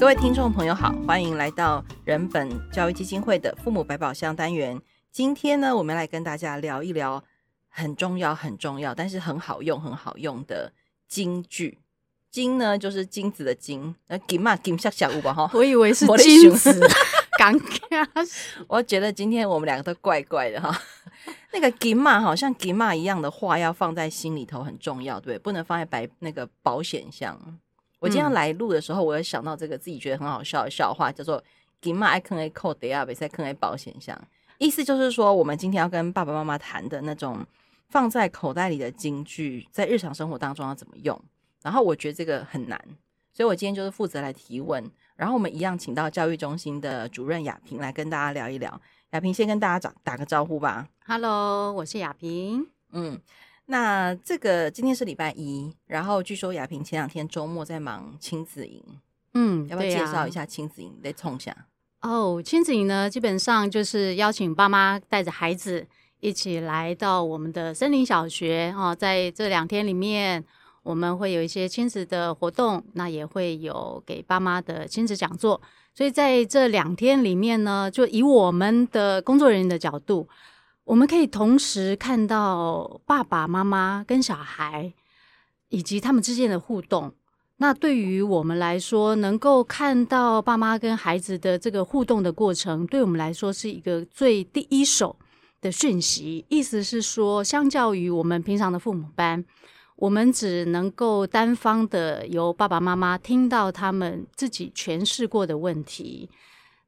各位听众朋友好，欢迎来到人本教育基金会的父母百宝箱单元。今天呢，我们来跟大家聊一聊很重要、很重要，但是很好用、很好用的金句。金呢，就是金子的金，那金嘛，金像小屋吧哈。我以为是金子，尴尬我觉得今天我们两个都怪怪的哈。那个金嘛，好像金嘛一样的话，要放在心里头很重要，对，不能放在白那个保险箱。我今天来录的时候，我有想到这个自己觉得很好笑的笑话，叫做“金嘛爱坑爱扣的啊，别再坑爱保险箱”。意思就是说，我们今天要跟爸爸妈妈谈的那种放在口袋里的金句，在日常生活当中要怎么用。然后我觉得这个很难，所以我今天就是负责来提问。然后我们一样请到教育中心的主任亚萍来跟大家聊一聊。亚萍先跟大家打打个招呼吧。Hello，我是亚萍。嗯。那这个今天是礼拜一，然后据说雅萍前两天周末在忙亲子营，嗯，要不要介绍一下亲子营？来冲下哦，亲子营呢，基本上就是邀请爸妈带着孩子一起来到我们的森林小学哦，在这两天里面，我们会有一些亲子的活动，那也会有给爸妈的亲子讲座，所以在这两天里面呢，就以我们的工作人员的角度。我们可以同时看到爸爸妈妈跟小孩以及他们之间的互动。那对于我们来说，能够看到爸妈跟孩子的这个互动的过程，对我们来说是一个最第一手的讯息。意思是说，相较于我们平常的父母班，我们只能够单方的由爸爸妈妈听到他们自己诠释过的问题。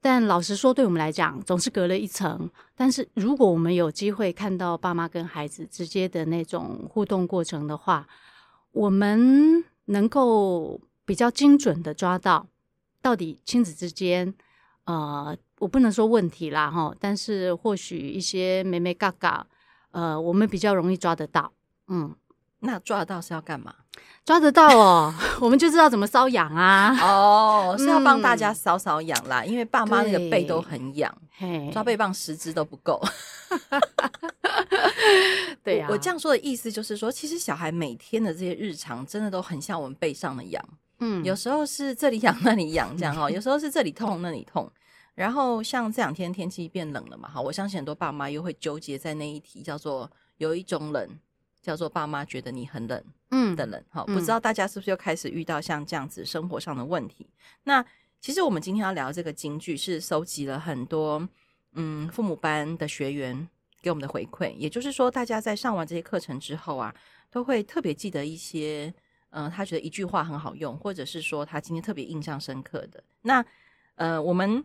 但老实说，对我们来讲，总是隔了一层。但是如果我们有机会看到爸妈跟孩子直接的那种互动过程的话，我们能够比较精准的抓到到底亲子之间，呃，我不能说问题啦，哈，但是或许一些眉眉嘎嘎，呃，我们比较容易抓得到，嗯。那抓得到是要干嘛？抓得到哦，我们就知道怎么瘙痒啊。哦，是要帮大家搔搔痒啦，嗯、因为爸妈那个背都很痒，抓背棒十支都不够。对呀、啊，我这样说的意思就是说，其实小孩每天的这些日常，真的都很像我们背上的痒。嗯，有时候是这里痒那里痒这样哦，有时候是这里痛那里痛。然后像这两天天气变冷了嘛，哈，我相信很多爸妈又会纠结在那一题，叫做有一种冷。叫做爸妈觉得你很冷，嗯的冷，好，不知道大家是不是又开始遇到像这样子生活上的问题？嗯、那其实我们今天要聊这个金句，是收集了很多嗯父母班的学员给我们的回馈，也就是说，大家在上完这些课程之后啊，都会特别记得一些，嗯、呃，他觉得一句话很好用，或者是说他今天特别印象深刻的。那呃，我们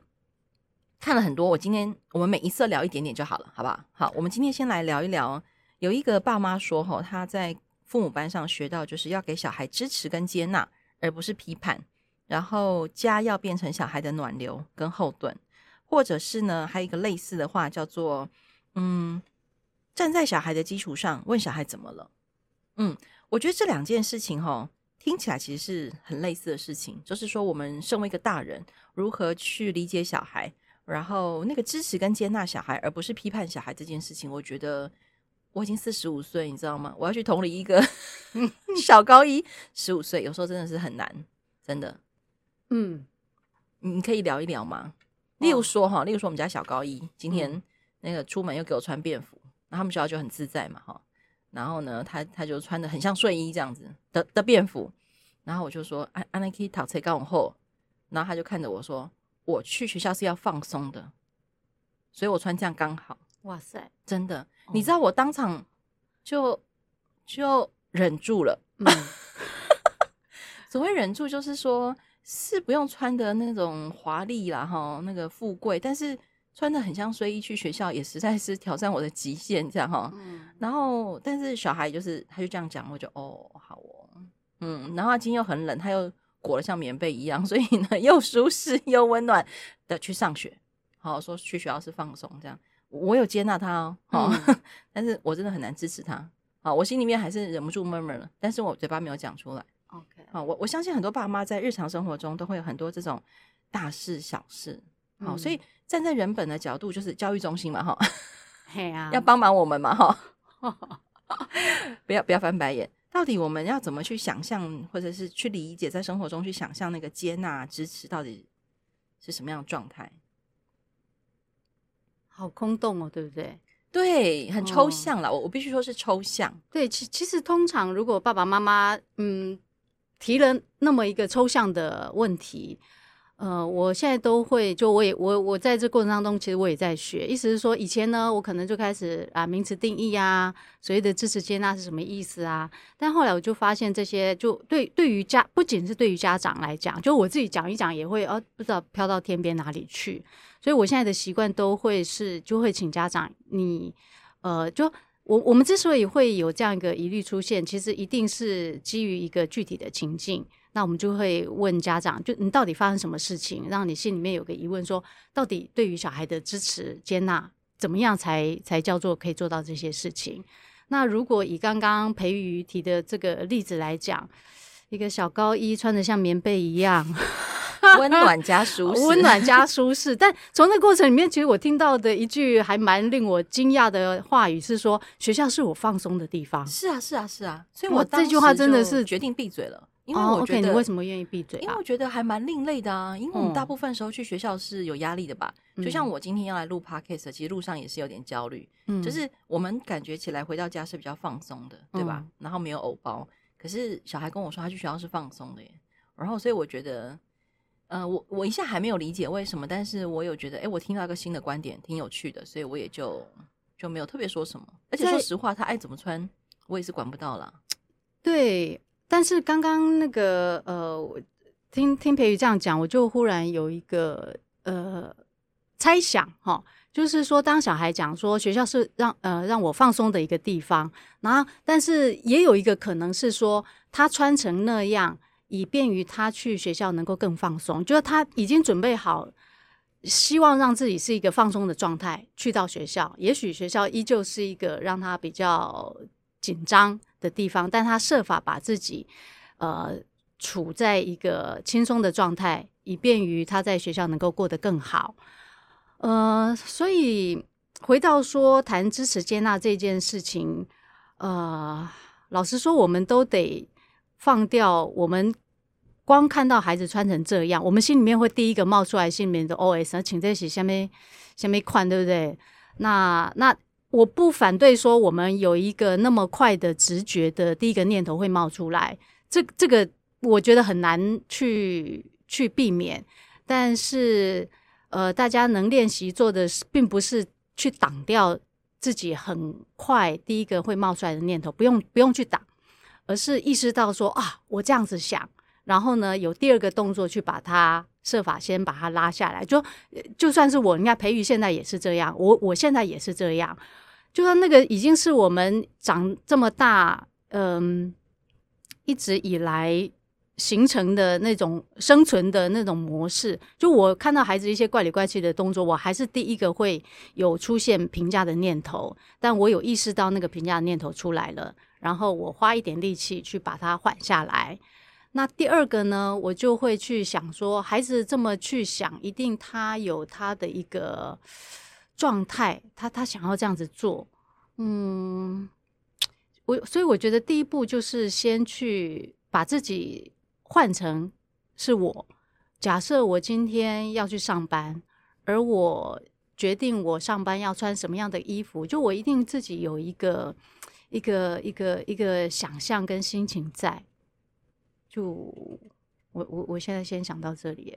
看了很多，我今天我们每一次聊一点点就好了，好不好？好，我们今天先来聊一聊。有一个爸妈说：“哈，他在父母班上学到，就是要给小孩支持跟接纳，而不是批判。然后家要变成小孩的暖流跟后盾，或者是呢，还有一个类似的话叫做，嗯，站在小孩的基础上问小孩怎么了。嗯，我觉得这两件事情哈，听起来其实是很类似的事情，就是说我们身为一个大人，如何去理解小孩，然后那个支持跟接纳小孩，而不是批判小孩这件事情，我觉得。”我已经四十五岁，你知道吗？我要去同理一个 小高一十五岁，有时候真的是很难，真的。嗯，你可以聊一聊吗？例如说哈，例如说我们家小高一今天那个出门又给我穿便服，那他们学校就很自在嘛哈。然后呢，他他就穿的很像睡衣这样子的的便服，然后我就说安安那可以讨车刚往后，然后他就看着我说，我去学校是要放松的，所以我穿这样刚好。哇塞，真的。你知道我当场就就忍住了，嗯，所谓忍住就是说，是不用穿的那种华丽啦哈，那个富贵，但是穿的很像睡衣去学校，也实在是挑战我的极限这样哈。嗯，然后但是小孩就是他就这样讲，我就哦好哦，嗯，然后他今天又很冷，他又裹得像棉被一样，所以呢 又舒适又温暖的去上学，好说去学校是放松这样。我有接纳他哦，嗯、但是我真的很难支持他。好，我心里面还是忍不住 murmur 了，但是我嘴巴没有讲出来。OK，好，我我相信很多爸妈在日常生活中都会有很多这种大事小事。好，嗯、所以站在人本的角度，就是教育中心嘛，哈，嘿啊，要帮忙我们嘛，哈，不要不要翻白眼。到底我们要怎么去想象，或者是去理解，在生活中去想象那个接纳、支持到底是什么样的状态？好空洞哦，对不对？对，很抽象了。我、哦、我必须说是抽象。对，其其实通常如果爸爸妈妈嗯提了那么一个抽象的问题。呃，我现在都会，就我也我我在这过程当中，其实我也在学。意思是说，以前呢，我可能就开始啊，名词定义啊，所谓的支持接纳是什么意思啊？但后来我就发现，这些就对对于家，不仅是对于家长来讲，就我自己讲一讲，也会哦，不知道飘到天边哪里去。所以我现在的习惯都会是，就会请家长，你呃，就我我们之所以会有这样一个疑虑出现，其实一定是基于一个具体的情境。那我们就会问家长，就你到底发生什么事情，让你心里面有个疑问，说到底对于小孩的支持接纳，怎么样才才叫做可以做到这些事情？那如果以刚刚培瑜提的这个例子来讲，一个小高一穿得像棉被一样，温暖加 舒适，温暖加舒适。但从那个过程里面，其实我听到的一句还蛮令我惊讶的话语是说，学校是我放松的地方。是啊，是啊，是啊。所以我这句话真的是决定闭嘴了。因为我觉得、哦 okay, 你为什么愿意闭嘴、啊？因为我觉得还蛮另类的啊。因为我们大部分时候去学校是有压力的吧？嗯、就像我今天要来录 podcast，其实路上也是有点焦虑。嗯，就是我们感觉起来回到家是比较放松的，对吧？嗯、然后没有偶包。可是小孩跟我说他去学校是放松的耶。然后所以我觉得，呃，我我一下还没有理解为什么，但是我有觉得，哎，我听到一个新的观点，挺有趣的，所以我也就就没有特别说什么。而且说实话，他爱怎么穿，我也是管不到啦。对。但是刚刚那个呃，听听培瑜这样讲，我就忽然有一个呃猜想哈，就是说，当小孩讲说学校是让呃让我放松的一个地方，然后但是也有一个可能是说，他穿成那样，以便于他去学校能够更放松，就是他已经准备好，希望让自己是一个放松的状态去到学校，也许学校依旧是一个让他比较紧张的地方，但他设法把自己呃处在一个轻松的状态，以便于他在学校能够过得更好。呃，所以回到说谈支持接纳这件事情，呃，老实说，我们都得放掉我们光看到孩子穿成这样，我们心里面会第一个冒出来心里面的 OS，请这些下面下面款，对不对？那那。我不反对说我们有一个那么快的直觉的第一个念头会冒出来，这这个我觉得很难去去避免。但是呃，大家能练习做的并不是去挡掉自己很快第一个会冒出来的念头，不用不用去挡，而是意识到说啊，我这样子想，然后呢，有第二个动作去把它设法先把它拉下来。就就算是我，应该培育现在也是这样，我我现在也是这样。就说那个已经是我们长这么大，嗯，一直以来形成的那种生存的那种模式。就我看到孩子一些怪里怪气的动作，我还是第一个会有出现评价的念头。但我有意识到那个评价的念头出来了，然后我花一点力气去把它缓下来。那第二个呢，我就会去想说，孩子这么去想，一定他有他的一个。状态，他他想要这样子做，嗯，我所以我觉得第一步就是先去把自己换成是我。假设我今天要去上班，而我决定我上班要穿什么样的衣服，就我一定自己有一个一个一个一个想象跟心情在。就我我我现在先想到这里，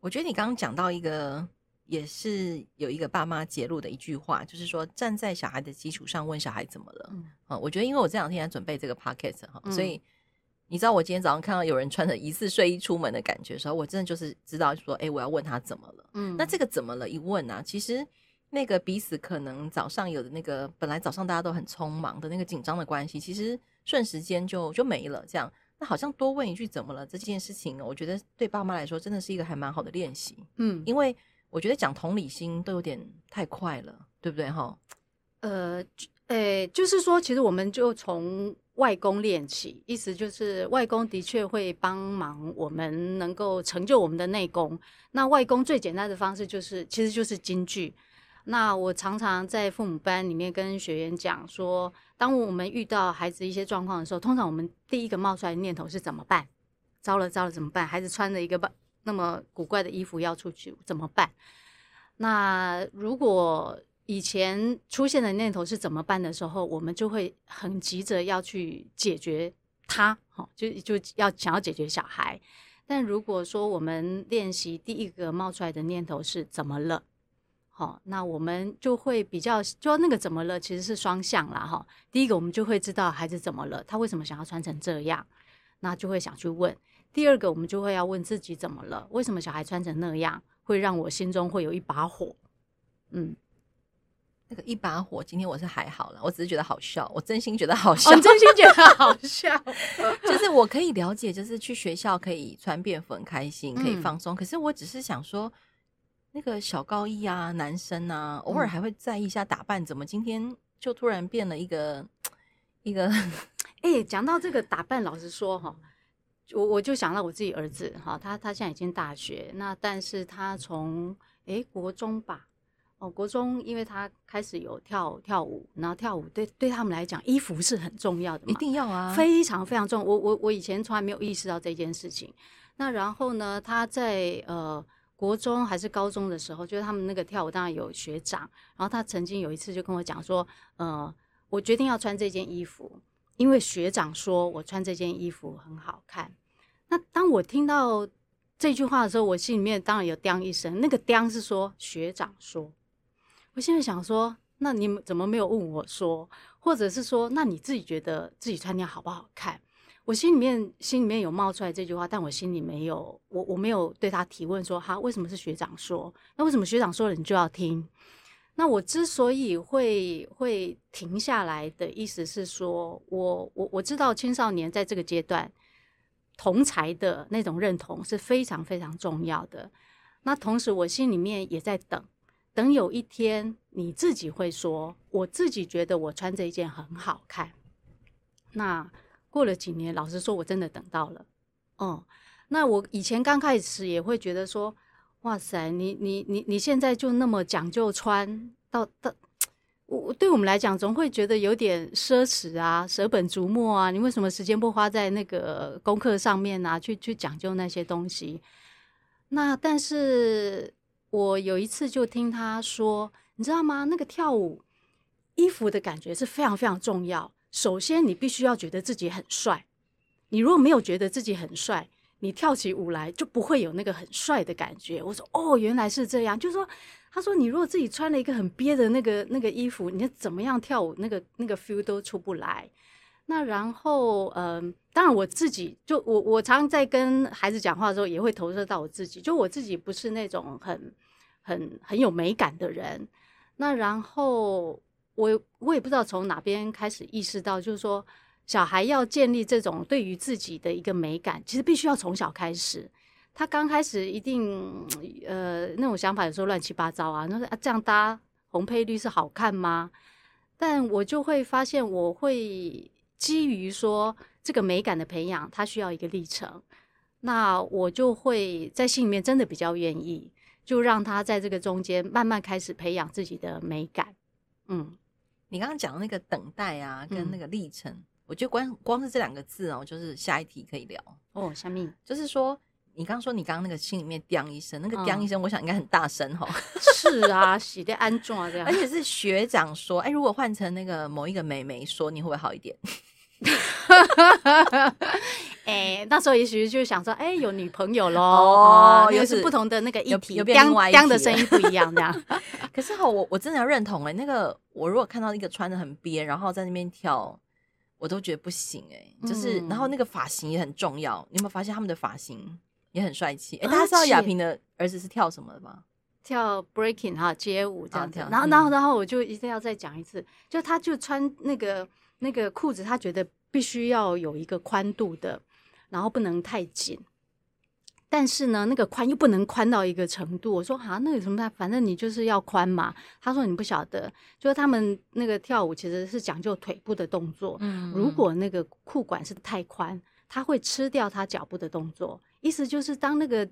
我觉得你刚刚讲到一个。也是有一个爸妈揭露的一句话，就是说站在小孩的基础上问小孩怎么了。嗯，啊，我觉得因为我这两天在准备这个 p o c k e t 哈，所以你知道我今天早上看到有人穿着疑似睡衣出门的感觉的时候，我真的就是知道说，哎，我要问他怎么了。嗯，那这个怎么了？一问呢、啊，其实那个彼此可能早上有的那个本来早上大家都很匆忙的那个紧张的关系，其实瞬时间就就没了。这样，那好像多问一句怎么了这件事情，我觉得对爸妈来说真的是一个还蛮好的练习。嗯，因为。我觉得讲同理心都有点太快了，对不对哈？呃，诶，就是说，其实我们就从外功练起，意思就是外功的确会帮忙我们能够成就我们的内功。那外功最简单的方式就是，其实就是京剧。那我常常在父母班里面跟学员讲说，当我们遇到孩子一些状况的时候，通常我们第一个冒出来的念头是怎么办？糟了糟了怎么办？孩子穿着一个那么古怪的衣服要出去怎么办？那如果以前出现的念头是怎么办的时候，我们就会很急着要去解决他，好，就就要想要解决小孩。但如果说我们练习第一个冒出来的念头是怎么了，好，那我们就会比较，就那个怎么了其实是双向啦，哈。第一个我们就会知道孩子怎么了，他为什么想要穿成这样，那就会想去问。第二个我们就会要问自己怎么了，为什么小孩穿成那样会让我心中会有一把火，嗯。那个一把火，今天我是还好了，我只是觉得好笑，我真心觉得好笑，哦、真心觉得好笑，就是我可以了解，就是去学校可以穿便服很开心，可以放松。嗯、可是我只是想说，那个小高一啊，男生啊，偶尔还会在意一下打扮，怎么今天就突然变了一个 一个？哎、欸，讲到这个打扮，老实说哈，我我就想到我自己儿子哈，他他现在已经大学，那但是他从诶、欸、国中吧。哦，国中因为他开始有跳跳舞，然后跳舞对对他们来讲，衣服是很重要的，一定要啊，非常非常重要。我我我以前从来没有意识到这件事情。那然后呢，他在呃国中还是高中的时候，就是他们那个跳舞当然有学长，然后他曾经有一次就跟我讲说，呃，我决定要穿这件衣服，因为学长说我穿这件衣服很好看。那当我听到这句话的时候，我心里面当然有“叮”一声，那个“叮”是说学长说。我现在想说，那你怎么没有问我说，或者是说，那你自己觉得自己穿那样好不好看？我心里面心里面有冒出来这句话，但我心里没有，我我没有对他提问说，哈，为什么是学长说？那为什么学长说了你就要听？那我之所以会会停下来的意思是说，我我我知道青少年在这个阶段，同才的那种认同是非常非常重要的。那同时，我心里面也在等。等有一天你自己会说，我自己觉得我穿这一件很好看。那过了几年，老实说，我真的等到了。嗯，那我以前刚开始也会觉得说，哇塞，你你你你现在就那么讲究穿，到到我对我们来讲，总会觉得有点奢侈啊，舍本逐末啊。你为什么时间不花在那个功课上面啊？去去讲究那些东西？那但是。我有一次就听他说，你知道吗？那个跳舞衣服的感觉是非常非常重要。首先，你必须要觉得自己很帅。你如果没有觉得自己很帅，你跳起舞来就不会有那个很帅的感觉。我说，哦，原来是这样。就是说，他说，你如果自己穿了一个很憋的那个那个衣服，你怎么样跳舞，那个那个 feel 都出不来。那然后，嗯，当然我自己就我我常常在跟孩子讲话的时候，也会投射到我自己。就我自己不是那种很很很有美感的人。那然后我我也不知道从哪边开始意识到，就是说小孩要建立这种对于自己的一个美感，其实必须要从小开始。他刚开始一定呃那种想法有时候乱七八糟啊，那说啊这样搭红配绿是好看吗？但我就会发现我会。基于说这个美感的培养，它需要一个历程，那我就会在心里面真的比较愿意，就让他在这个中间慢慢开始培养自己的美感。嗯，你刚刚讲的那个等待啊，跟那个历程，嗯、我觉得光光是这两个字哦，就是下一题可以聊哦。下面就是说，你刚刚说你刚刚那个心里面“叮”一声，那个“叮”一声，我想应该很大声哈、哦。是啊，洗的安装啊这样，而且是学长说，哎，如果换成那个某一个美眉说，你会不会好一点？哎、欸，那时候也许就想说，哎、欸，有女朋友喽，哦，又、啊、是不同的那个议题，刚刚的声音不一样，这样。可是哈，我我真的要认同哎、欸，那个我如果看到一个穿的很憋，然后在那边跳，我都觉得不行哎、欸，就是，嗯、然后那个发型也很重要，你有没有发现他们的发型也很帅气？哎、欸，大家知道亚萍的儿子是跳什么的吗？跳 breaking 哈，街舞这样跳。然后，然后，然后我就一定要再讲一次，就他就穿那个。那个裤子，他觉得必须要有一个宽度的，然后不能太紧。但是呢，那个宽又不能宽到一个程度。我说啊，那有什么办法？反正你就是要宽嘛。他说你不晓得，就是他们那个跳舞其实是讲究腿部的动作。嗯，如果那个裤管是太宽，他会吃掉他脚部的动作。意思就是，当那个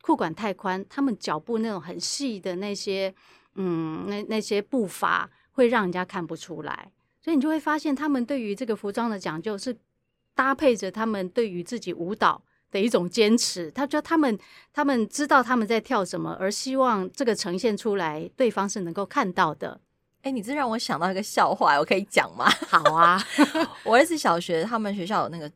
裤管太宽，他们脚部那种很细的那些。嗯，那那些步伐会让人家看不出来，所以你就会发现他们对于这个服装的讲究是搭配着他们对于自己舞蹈的一种坚持。他觉得他们他们知道他们在跳什么，而希望这个呈现出来，对方是能够看到的。哎，你这让我想到一个笑话，我可以讲吗？好啊，我儿子小学他们学校有那个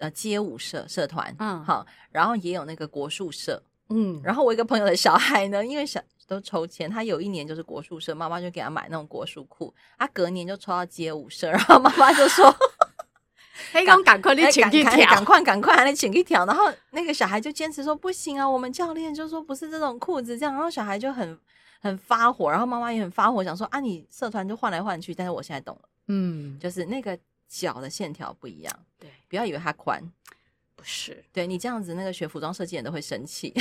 呃街舞社社团，嗯，好，然后也有那个国术社，嗯，然后我一个朋友的小孩呢，因为小都抽签，他有一年就是国术社，妈妈就给他买那种国术裤，他隔年就抽到街舞社，然后妈妈就说：“ 赶赶快你请一条，赶快赶快你请一条。”然后那个小孩就坚持说：“不行啊，我们教练就说不是这种裤子这样。”然后小孩就很。很发火，然后妈妈也很发火，想说啊，你社团就换来换去，但是我现在懂了，嗯，就是那个脚的线条不一样，对，不要以为它宽，不是，对你这样子，那个学服装设计人都会生气。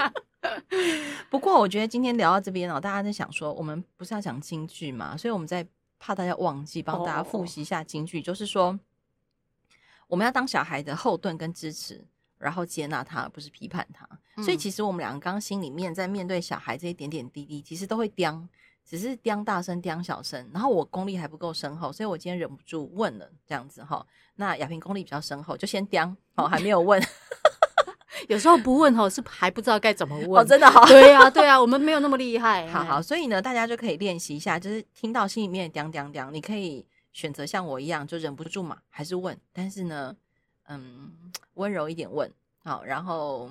不过我觉得今天聊到这边哦，大家在想说，我们不是要讲京剧嘛，所以我们在怕大家忘记，帮大家复习一下京剧，哦、就是说我们要当小孩的后盾跟支持。然后接纳他，而不是批判他。嗯、所以其实我们两个刚刚心里面在面对小孩这些点点滴滴，其实都会刁，只是刁大声、刁小声。然后我功力还不够深厚，所以我今天忍不住问了这样子哈。那亚萍功力比较深厚，就先刁哦，还没有问。有时候不问吼，是还不知道该怎么问。哦，真的好。对呀、啊，对呀、啊，我们没有那么厉害。好好，所以呢，大家就可以练习一下，就是听到心里面叮叮叮，你可以选择像我一样，就忍不住嘛，还是问。但是呢。嗯，温柔一点问好，然后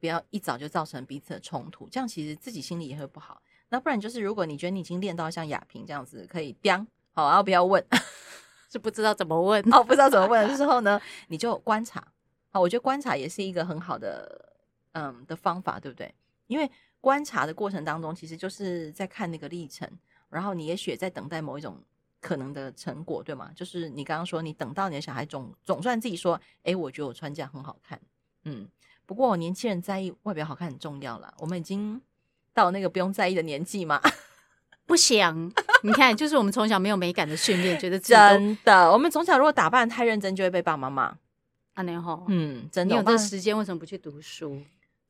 不要一早就造成彼此的冲突，这样其实自己心里也会不好。那不然就是，如果你觉得你已经练到像亚萍这样子可以叮好，然后不要问，是不知道怎么问哦，不知道怎么问的时候呢，你就观察。好，我觉得观察也是一个很好的嗯的方法，对不对？因为观察的过程当中，其实就是在看那个历程，然后你也许在等待某一种。可能的成果，对吗？就是你刚刚说，你等到你的小孩总总算自己说，哎，我觉得我穿这样很好看，嗯。不过年轻人在意外表好看很重要啦，我们已经到那个不用在意的年纪嘛。不想，你看，就是我们从小没有美感的训练，觉得真的，我们从小如果打扮太认真，就会被爸爸妈妈。啊，那好，嗯，真的。你有这时间，为什么不去读书？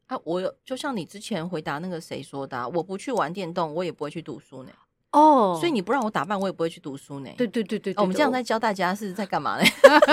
啊，我有，就像你之前回答那个谁说的，啊，我不去玩电动，我也不会去读书呢。哦，所以你不让我打扮，我也不会去读书呢。对对对对，我们这样在教大家是在干嘛呢？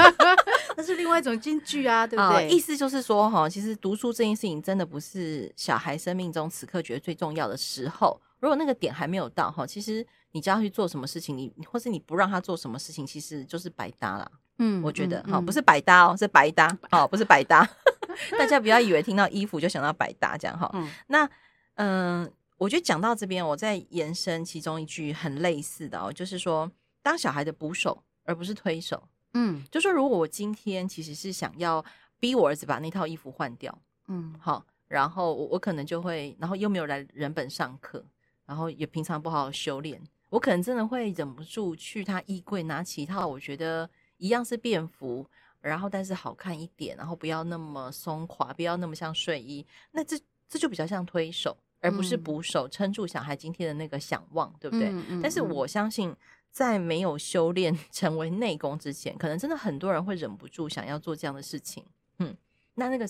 那是另外一种京剧啊，对不对？意思就是说哈，其实读书这件事情真的不是小孩生命中此刻觉得最重要的时候。如果那个点还没有到哈，其实你叫他去做什么事情，你或是你不让他做什么事情，其实就是白搭啦。嗯，我觉得哈，不是百搭哦，是白搭 哦，不是百搭。大家不要以为听到衣服就想到百搭这样哈。嗯，那嗯。我觉得讲到这边，我再延伸其中一句很类似的哦，就是说，当小孩的捕手而不是推手。嗯，就说如果我今天其实是想要逼我儿子把那套衣服换掉，嗯，好，然后我我可能就会，然后又没有来人本上课，然后也平常不好好修炼，我可能真的会忍不住去他衣柜拿起一套我觉得一样是便服，然后但是好看一点，然后不要那么松垮，不要那么像睡衣，那这这就比较像推手。而不是捕手撑住小孩今天的那个想望，对不对？嗯嗯嗯、但是我相信，在没有修炼 成为内功之前，可能真的很多人会忍不住想要做这样的事情。嗯，那那个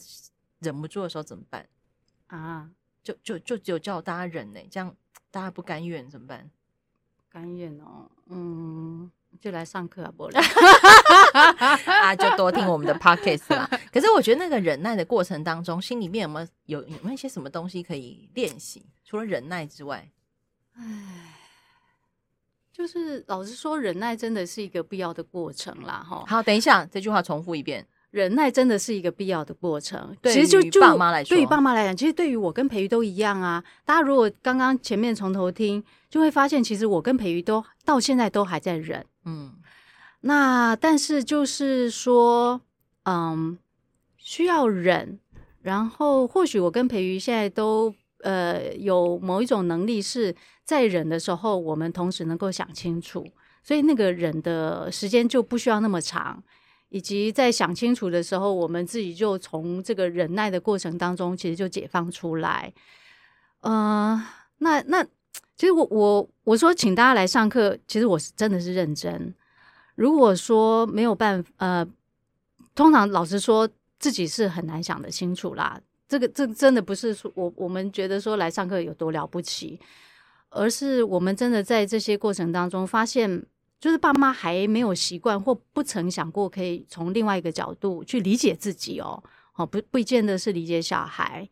忍不住的时候怎么办啊？就就就只有叫大家忍呢，这样大家不甘愿怎么办？甘愿哦，嗯。就来上课啊，不 啊，就多听我们的 podcast 啦。可是我觉得那个忍耐的过程当中，心里面有没有有有没有一些什么东西可以练习？除了忍耐之外，唉，就是老实说，忍耐真的是一个必要的过程啦。哈，好，等一下，这句话重复一遍。忍耐真的是一个必要的过程。对，其实就就爸妈来说，对于爸妈来讲，其实对于我跟培瑜都一样啊。大家如果刚刚前面从头听，就会发现，其实我跟培瑜都到现在都还在忍。嗯，那但是就是说，嗯，需要忍。然后或许我跟培瑜现在都呃有某一种能力，是在忍的时候，我们同时能够想清楚，所以那个忍的时间就不需要那么长。以及在想清楚的时候，我们自己就从这个忍耐的过程当中，其实就解放出来。嗯、那那其实我我我说请大家来上课，其实我是真的是认真。如果说没有办法，呃，通常老实说自己是很难想得清楚啦。这个这个真的不是说我我们觉得说来上课有多了不起。而是我们真的在这些过程当中发现，就是爸妈还没有习惯或不曾想过可以从另外一个角度去理解自己哦，哦，不不见得是理解小孩。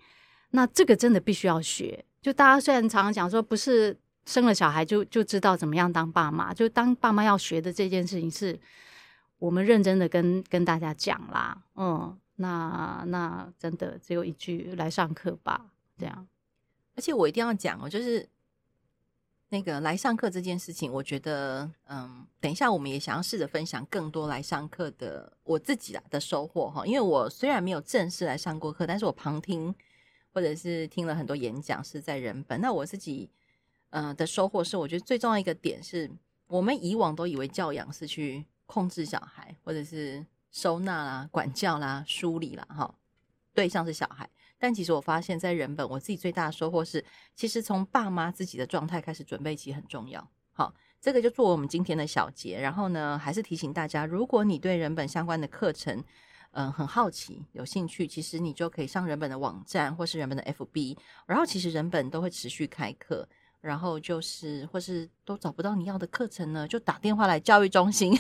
那这个真的必须要学。就大家虽然常常讲说，不是生了小孩就就知道怎么样当爸妈，就当爸妈要学的这件事情，是我们认真的跟跟大家讲啦。嗯，那那真的只有一句来上课吧，这样。而且我一定要讲哦，就是那个来上课这件事情，我觉得，嗯，等一下我们也想要试着分享更多来上课的我自己的收获哈。因为我虽然没有正式来上过课，但是我旁听。或者是听了很多演讲是在人本，那我自己呃的收获是，我觉得最重要一个点是，我们以往都以为教养是去控制小孩，或者是收纳啦、管教啦、梳理啦，哈，对象是小孩。但其实我发现，在人本，我自己最大的收获是，其实从爸妈自己的状态开始准备起很重要。好，这个就做我们今天的小结。然后呢，还是提醒大家，如果你对人本相关的课程，嗯，很好奇，有兴趣，其实你就可以上人本的网站，或是人本的 FB，然后其实人本都会持续开课，然后就是或是都找不到你要的课程呢，就打电话来教育中心。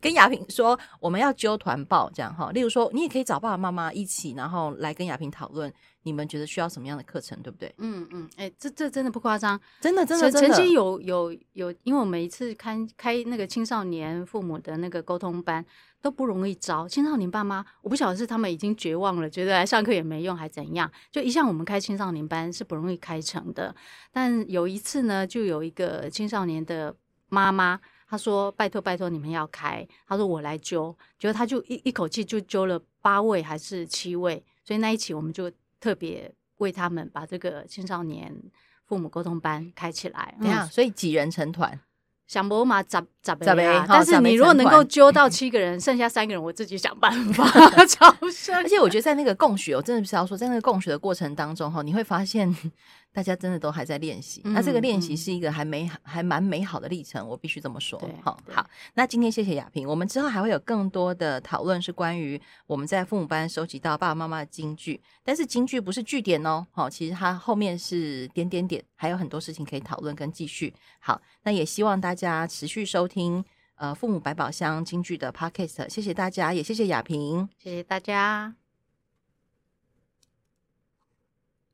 跟雅萍说，我们要揪团报这样哈。例如说，你也可以找爸爸妈妈一起，然后来跟雅萍讨论，你们觉得需要什么样的课程，对不对？嗯嗯，哎、欸，这这真的不夸张，真的真的真的。曾经有有有，因为我每一次开开那个青少年父母的那个沟通班都不容易招，青少年爸妈，我不晓得是他们已经绝望了，觉得来上课也没用，还怎样？就一向我们开青少年班是不容易开成的，但有一次呢，就有一个青少年的妈妈。他说：“拜托拜托，你们要开。”他说：“我来揪。”结果他就一一口气就揪了八位还是七位，所以那一期我们就特别为他们把这个青少年父母沟通班开起来。对啊，所以几人成团？想不嘛，咋咋呗？但是你如果能够揪到七个人，剩下三个人 我自己想办法招生。而且我觉得在那个共学，我真的是要说，在那个共学的过程当中，哈，你会发现。大家真的都还在练习，嗯、那这个练习是一个还美、嗯、还蛮美好的历程，我必须这么说。好，好，那今天谢谢雅萍，我们之后还会有更多的讨论，是关于我们在父母班收集到爸爸妈妈的金句，但是金句不是句点哦，好，其实它后面是点点点，还有很多事情可以讨论跟继续。好，那也希望大家持续收听呃父母百宝箱京剧的 Podcast，谢谢大家，也谢谢雅萍，谢谢大家。